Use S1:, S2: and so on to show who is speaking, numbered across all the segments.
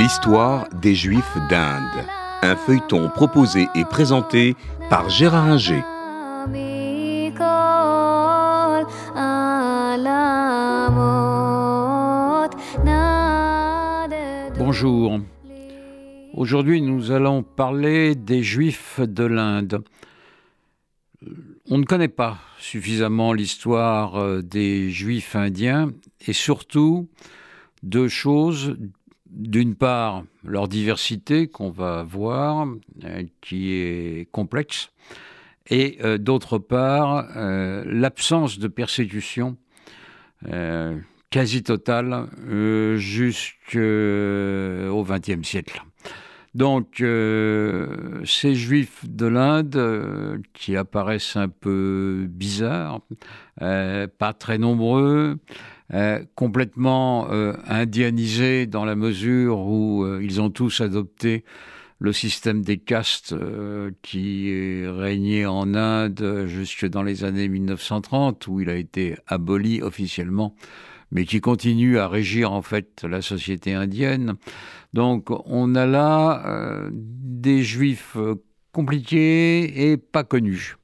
S1: L'histoire des Juifs d'Inde. Un feuilleton proposé et présenté par Gérard Inger.
S2: Bonjour. Aujourd'hui, nous allons parler des Juifs de l'Inde. On ne connaît pas suffisamment l'histoire euh, des Juifs indiens et surtout deux choses. D'une part, leur diversité qu'on va voir, euh, qui est complexe, et euh, d'autre part, l'absence de persécution quasi totale jusqu'au XXe siècle. Donc, euh, ces juifs de l'Inde, euh, qui apparaissent un peu bizarres, euh, pas très nombreux, complètement indianisés dans la mesure où ils ont tous adopté le système des castes qui régnait en Inde jusque dans les années 1930, où il a été aboli officiellement mais qui continue à régir en fait la société indienne. Donc on a là euh, des juifs euh, compliqués et pas connus.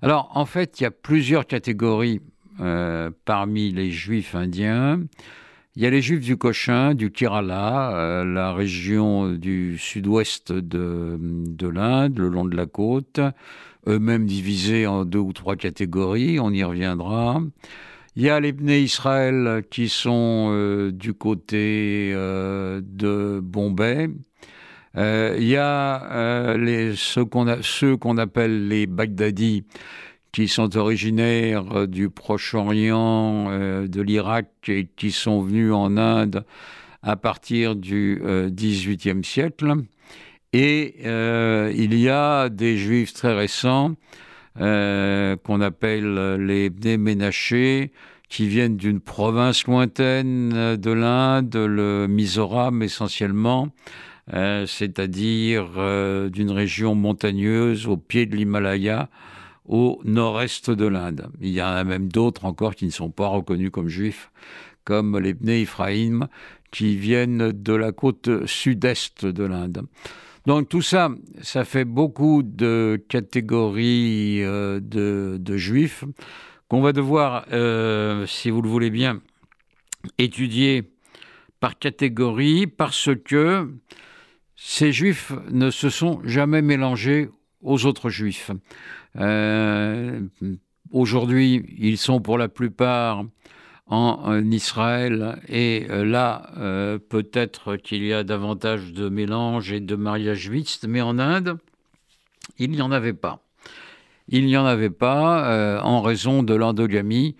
S2: Alors en fait, il y a plusieurs catégories euh, parmi les juifs indiens. Il y a les juifs du Cochin, du Kerala, la région du sud-ouest de, de l'Inde, le long de la côte, eux-mêmes divisés en deux ou trois catégories, on y reviendra. Il y a les Bnei Israël qui sont euh, du côté euh, de Bombay. Euh, il y a ceux qu'on appelle les Baghdadis qui sont originaires du Proche-Orient, de l'Irak et qui sont venus en Inde à partir du XVIIIe siècle. Et il y a des juifs très récents euh, qu'on appelle les Ménachés, qui viennent d'une province lointaine de l'Inde, le Mizoram essentiellement, euh, c'est-à-dire euh, d'une région montagneuse au pied de l'Himalaya, au nord-est de l'Inde. Il y en a même d'autres encore qui ne sont pas reconnus comme juifs, comme les Bnei Ephraim, qui viennent de la côte sud-est de l'Inde. Donc tout ça, ça fait beaucoup de catégories euh, de, juifs qu'on va devoir, euh, si vous le voulez bien, étudier par catégorie parce que ces juifs ne se sont jamais mélangés aux autres juifs. Euh, aujourd'hui, ils sont pour la plupart en Israël. Et euh, là, euh, peut-être qu'il y a davantage de mélange et de mariage mixte, mais en Inde, il n'y en avait pas. Il n'y en avait pas en raison de l'endogamie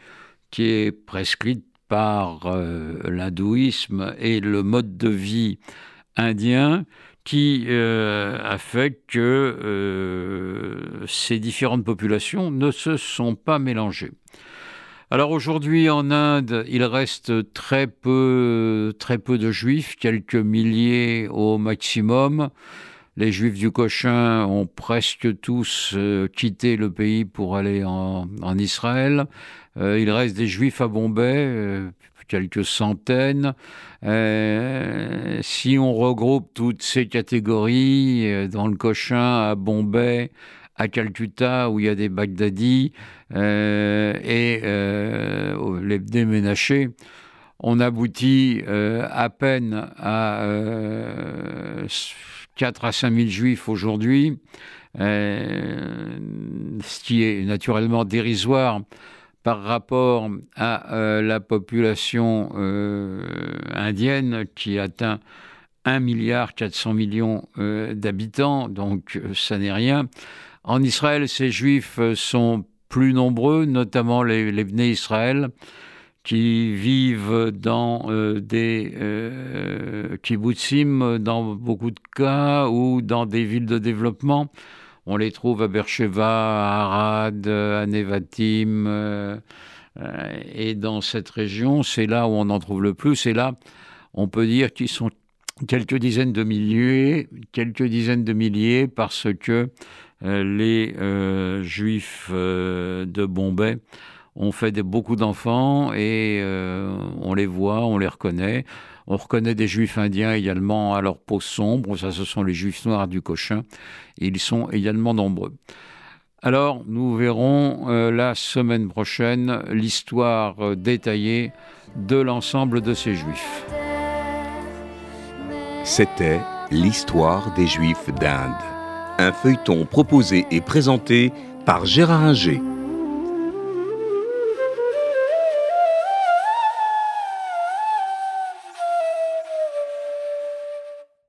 S2: qui est prescrite par l'hindouisme et le mode de vie indien qui a fait que ces différentes populations ne se sont pas mélangées. Alors aujourd'hui en Inde, il reste très peu, très peu de juifs, quelques milliers au maximum. Les juifs du Cochin ont presque tous euh, quitté le pays pour aller en, Israël. Euh, il reste des juifs à Bombay, euh, quelques centaines. si on regroupe toutes ces catégories dans le Cochin, à Bombay, à Calcutta où il y a des Baghdadis et les déménagés, on aboutit euh, à peine à 4 à 5 000 juifs aujourd'hui, ce qui est naturellement dérisoire par rapport à la population indienne qui atteint 1 milliard 400 millions d'habitants, donc ça n'est rien. En Israël, ces juifs euh, sont plus nombreux, notamment les, les Israël, qui vivent dans euh, des euh, kibbutzim dans beaucoup de cas ou dans des villes de développement. On les trouve à Beersheba, à Arad, à Nevatim. Euh, et dans cette région, c'est là où on en trouve le plus. Et là, on peut dire qu'ils sont quelques dizaines de milliers, quelques dizaines de milliers, parce que euh, les euh, juifs euh, de Bombay ont fait beaucoup d'enfants et on les voit, on les reconnaît. On reconnaît des juifs indiens également à leur peau sombre, ce sont les juifs noirs du Cochin, ils sont également nombreux. Alors, nous verrons euh, la semaine prochaine l'histoire euh, détaillée de l'ensemble de ces juifs.
S1: C'était l'histoire des juifs d'Inde, un feuilleton proposé et présenté par Gérard Inger.